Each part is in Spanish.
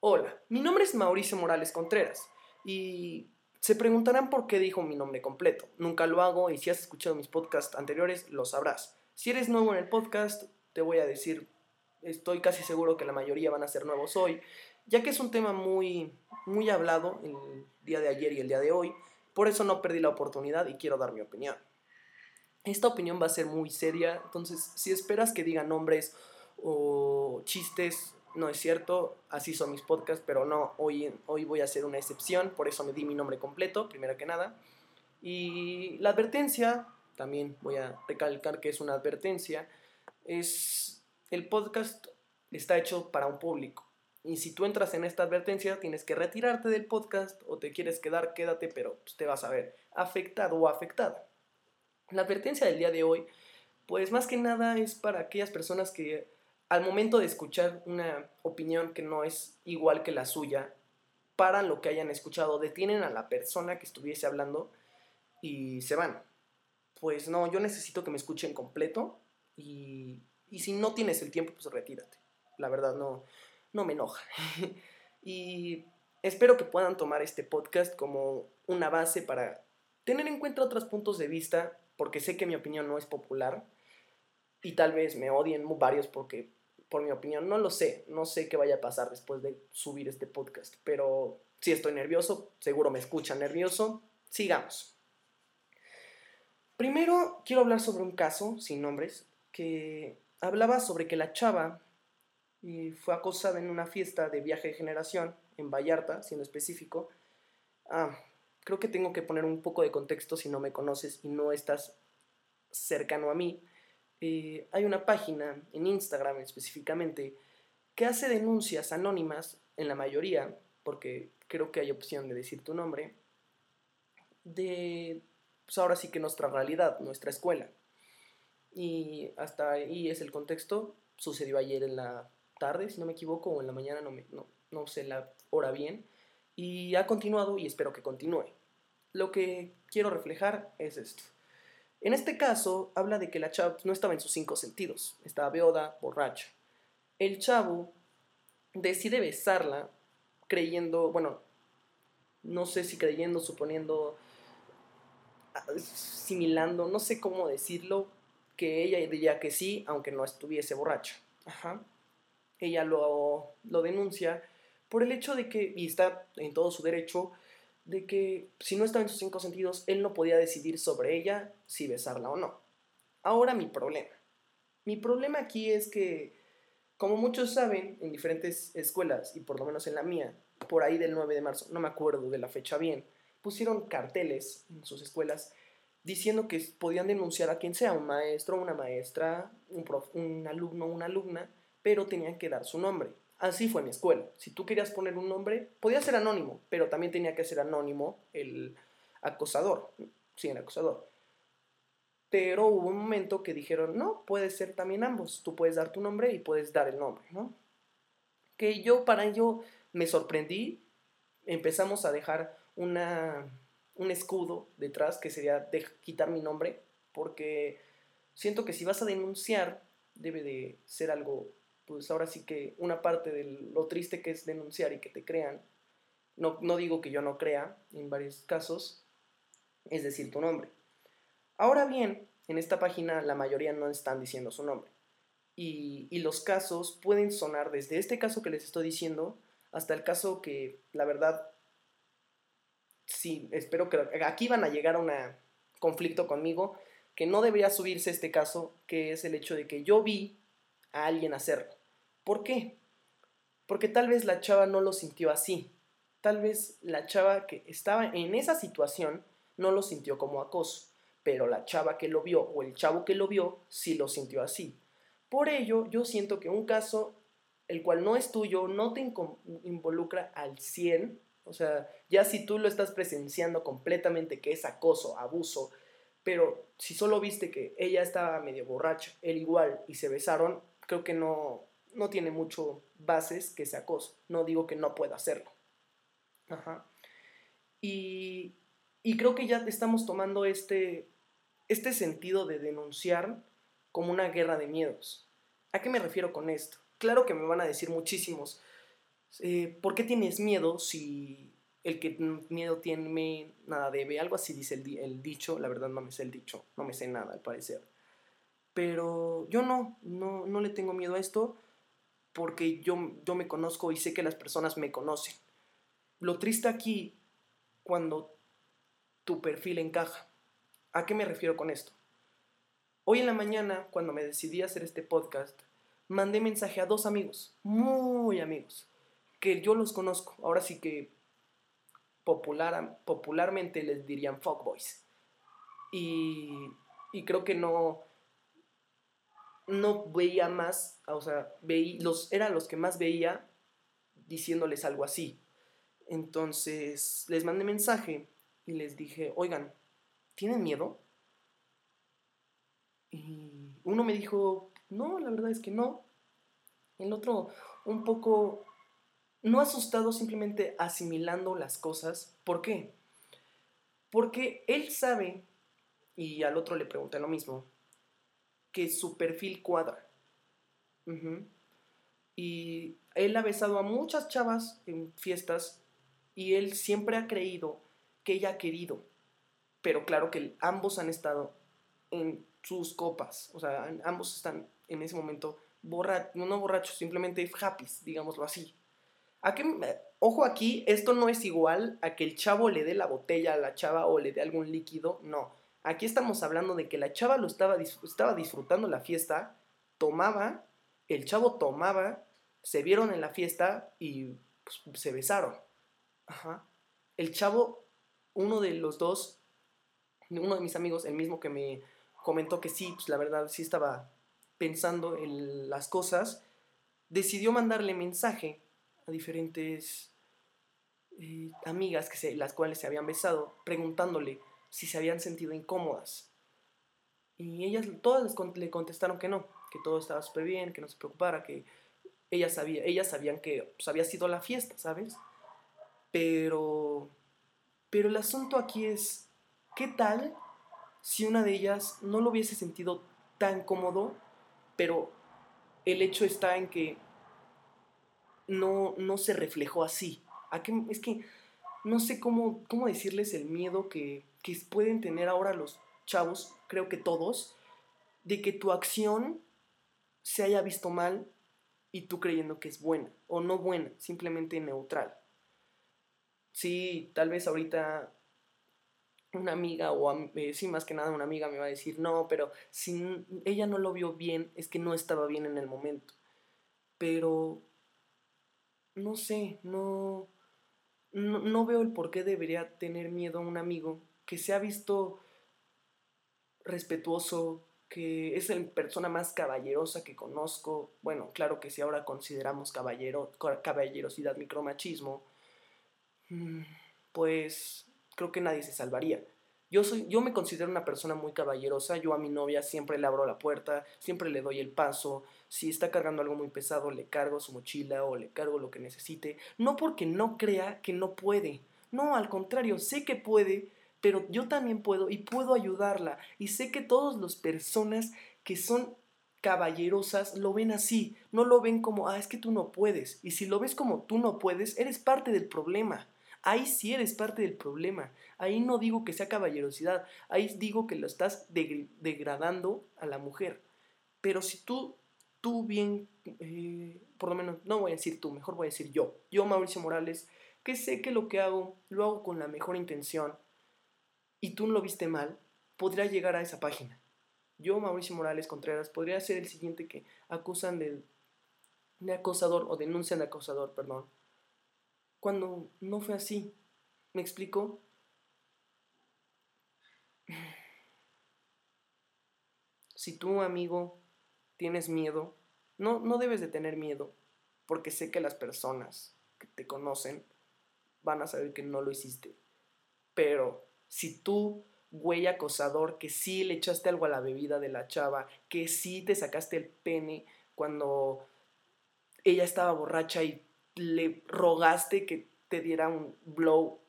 Hola, mi nombre es Mauricio Morales Contreras y se preguntarán por qué dijo mi nombre completo. Nunca lo hago y si has escuchado mis podcasts anteriores lo sabrás. Si eres nuevo en el podcast, te voy a decir, estoy casi seguro que la mayoría van a ser nuevos hoy, ya que es un tema muy, muy hablado el día de ayer y el día de hoy. Por eso no perdí la oportunidad y quiero dar mi opinión. Esta opinión va a ser muy seria, entonces si esperas que diga nombres o chistes no es cierto, así son mis podcasts, pero no, hoy, hoy voy a hacer una excepción, por eso me di mi nombre completo, primero que nada. Y la advertencia, también voy a recalcar que es una advertencia, es el podcast está hecho para un público. Y si tú entras en esta advertencia, tienes que retirarte del podcast o te quieres quedar, quédate, pero pues, te vas a ver afectado o afectada. La advertencia del día de hoy, pues más que nada es para aquellas personas que al momento de escuchar una opinión que no es igual que la suya, paran lo que hayan escuchado, detienen a la persona que estuviese hablando y se van. Pues no, yo necesito que me escuchen completo y, si no tienes el tiempo, pues retírate. La verdad no, no me enoja. y espero que puedan tomar este podcast como una base para tener en cuenta otros puntos de vista, porque sé que mi opinión no es popular y tal vez me odien varios porque por mi opinión. No lo sé, no sé qué vaya a pasar después de subir este podcast, pero si estoy nervioso, seguro me escuchan nervioso. Sigamos. Primero quiero hablar sobre un caso, sin nombres, que hablaba sobre que la chava fue acosada en una fiesta de viaje de generación en Vallarta, siendo específico. Ah, creo que tengo que poner un poco de contexto si no me conoces y no estás cercano a mí. Eh, hay una página en Instagram específicamente que hace denuncias anónimas, en la mayoría, porque creo que hay opción de decir tu nombre, de, pues ahora sí que nuestra realidad, nuestra escuela. Y hasta ahí es el contexto. Sucedió ayer en la tarde, si no me equivoco, o en la mañana, no, me, no, no sé la hora bien. Y ha continuado y espero que continúe. Lo que quiero reflejar es esto. En este caso, habla de que la chava no estaba en sus cinco sentidos, estaba beoda, borracha. El chavo decide besarla creyendo, bueno, no sé si creyendo, suponiendo, similando, no sé cómo decirlo, que ella diría que sí, aunque no estuviese borracha. Ajá. Ella lo, lo denuncia por el hecho de que, y está en todo su derecho, de que si no estaba en sus cinco sentidos, él no podía decidir sobre ella si besarla o no. Ahora mi problema. Mi problema aquí es que, como muchos saben, en diferentes escuelas, y por lo menos en la mía, por ahí del 9 de marzo, no me acuerdo de la fecha bien, pusieron carteles en sus escuelas diciendo que podían denunciar a quien sea, un maestro, una maestra, un, un alumno, una alumna, pero tenían que dar su nombre. Así fue mi escuela. Si tú querías poner un nombre, podía ser anónimo, pero también tenía que ser anónimo el acosador. Sí, el acosador. Pero hubo un momento que dijeron, no, puede ser también ambos. Tú puedes dar tu nombre y puedes dar el nombre, ¿no? Que yo para ello me sorprendí. Empezamos a dejar una, un escudo detrás que sería de quitar mi nombre, porque siento que si vas a denunciar, debe de ser algo pues ahora sí que una parte de lo triste que es denunciar y que te crean, no, no digo que yo no crea en varios casos, es decir tu nombre. Ahora bien, en esta página la mayoría no están diciendo su nombre. Y, y, los casos pueden sonar desde este caso que les estoy diciendo hasta el caso que, la verdad, sí, espero que aquí van a llegar a un conflicto conmigo, que no debería subirse este caso, que es el hecho de que yo vi a alguien hacerlo. ¿Por qué? Porque tal vez la chava no lo sintió así. Tal vez la chava que estaba en esa situación no lo sintió como acoso, pero la chava que lo vio o el chavo que lo vio sí lo sintió así. Por ello, yo siento que un caso el cual no es tuyo, no te involucra al 100, o sea, ya si tú lo estás presenciando completamente que es acoso, abuso, pero si solo viste que ella estaba medio borracha, él igual, y se besaron, creo que no, no tiene mucho bases que sea acoso. No digo que no pueda hacerlo. Ajá. Y, creo que ya estamos tomando este, este sentido de denunciar como una guerra de miedos. ¿A qué me refiero con esto? Claro que me van a decir muchísimos, eh, ¿por qué tienes miedo si el que miedo tiene nada debe? Algo así dice el, el dicho, la verdad no me sé el dicho, no me sé nada al parecer. Pero yo no, no, no le tengo miedo a esto porque yo, yo me conozco y sé que las personas me conocen. Lo triste aquí, cuando tu perfil encaja. ¿A qué me refiero con esto? Hoy en la mañana, cuando me decidí a hacer este podcast, mandé mensaje a dos amigos, muy amigos, que yo los conozco. Ahora sí que popular, popularmente les dirían fuckboys. Y, y creo que no, no veía más, o sea, veí, los, eran los que más veía diciéndoles algo así. Entonces les mandé mensaje y les dije, oigan, ¿tienen miedo? Y uno me dijo, no, la verdad es que no. El otro, un poco, no asustado, simplemente asimilando las cosas. ¿Por qué? Porque él sabe, y al otro le pregunté lo mismo, que su perfil cuadra. Y él ha besado a muchas chavas en fiestas y él siempre ha creído que ella ha querido. Pero claro que ambos han estado en sus copas. O sea, ambos están en ese momento borrachos, no borrachos, simplemente happy, digámoslo así. ¿A ojo aquí, esto no es igual a que el chavo le dé la botella a la chava o le dé algún líquido, no. Aquí estamos hablando de que la chava lo estaba, estaba disfrutando la fiesta, tomaba, el chavo tomaba, se vieron en la fiesta y pues, se besaron. Ajá. El chavo, uno de los dos, uno de mis amigos, el mismo que me comentó que sí, pues la verdad sí estaba pensando en las cosas, decidió mandarle mensaje a diferentes eh, amigas que se, las cuales se habían besado, preguntándole si se habían sentido incómodas. Y ellas todas le contestaron que no, que todo estaba súper bien, que no se preocupara, que ellas, sabía, ellas sabían que pues, había sido la fiesta, ¿sabes? Pero, pero el asunto aquí es, ¿qué tal si una de ellas no lo hubiese sentido tan cómodo, pero el hecho está en que no, no se reflejó así? ¿A qué? Es que no sé cómo, cómo decirles el miedo que, que pueden tener ahora los chavos, creo que todos, de que tu acción se haya visto mal y tú creyendo que es buena o no buena, simplemente neutral. Sí, tal vez ahorita una amiga o eh, sí más que nada una amiga me va a decir no pero si ella no lo vio bien es que no estaba bien en el momento pero no sé no no, veo el por qué debería tener miedo a un amigo que se ha visto respetuoso que es la persona más caballerosa que conozco bueno claro que si ahora consideramos caballero caballerosidad micromachismo Mm, pues creo que nadie se salvaría. Yo, soy, yo me considero una persona muy caballerosa, yo a mi novia siempre le abro la puerta, siempre le doy el paso, si está cargando algo muy pesado le cargo su mochila o le cargo lo que necesite, no porque no crea que no puede, no, al contrario, sé que puede, pero yo también puedo y puedo ayudarla y sé que todas las personas que son caballerosas lo ven así, no lo ven como, ah, es que tú no puedes, y si lo ves como tú no puedes, eres parte del problema ahí sí eres parte del problema. Ahí no digo que sea caballerosidad, ahí digo que lo estás degradando a la mujer. Pero si tú, tú bien, eh, por lo menos, no voy a decir tú, mejor voy a decir yo, yo Mauricio Morales, que sé que lo que hago, lo hago con la mejor intención, y tú no lo viste mal, podría llegar a esa página. Yo, Mauricio Morales Contreras, podría ser el siguiente que acusan de, de acosador o denuncian de acosador, perdón cuando no fue así. ¿Me explico? Si tú, amigo, tienes miedo, no, no debes de tener miedo, porque sé que las personas que te conocen van a saber que no lo hiciste. Pero si tú, güey acosador, que sí le echaste algo a la bebida de la chava, que sí te sacaste el pene cuando ella estaba borracha y le rogaste que te diera un blow.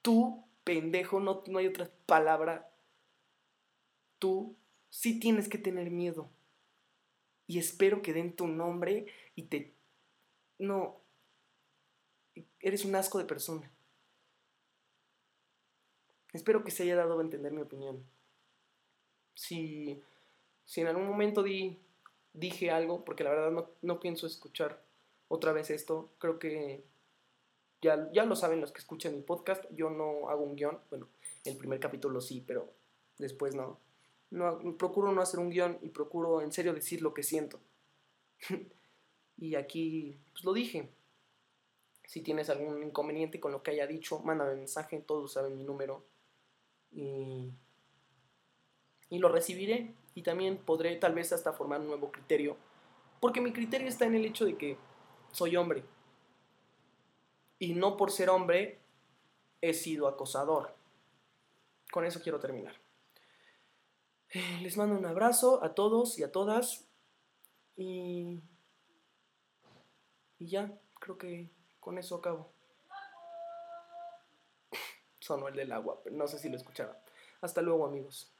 Tú, pendejo, no, no hay otra palabra. Tú sí tienes que tener miedo. Y espero que den tu nombre y te... No, eres un asco de persona. Espero que se haya dado a entender mi opinión. Si, si en algún momento di, dije algo, porque la verdad no, no pienso escuchar otra vez esto, creo que ya, ya lo saben los que escuchan mi podcast, yo no hago un guion, bueno, el primer capítulo sí, pero después no. no procuro no hacer un guion y procuro en serio decir lo que siento. y aquí pues, lo dije. Si tienes algún inconveniente con lo que haya dicho, mándame mensaje, todos saben mi número. Y, y lo recibiré y también podré tal vez hasta formar un nuevo criterio. Porque mi criterio está en el hecho de que soy hombre. Y no por ser hombre he sido acosador. Con eso quiero terminar. Eh, les mando un abrazo a todos y a todas. Y, y ya, creo que con eso acabo. Sonó el del agua, pero no sé si lo escucharon. Hasta luego amigos.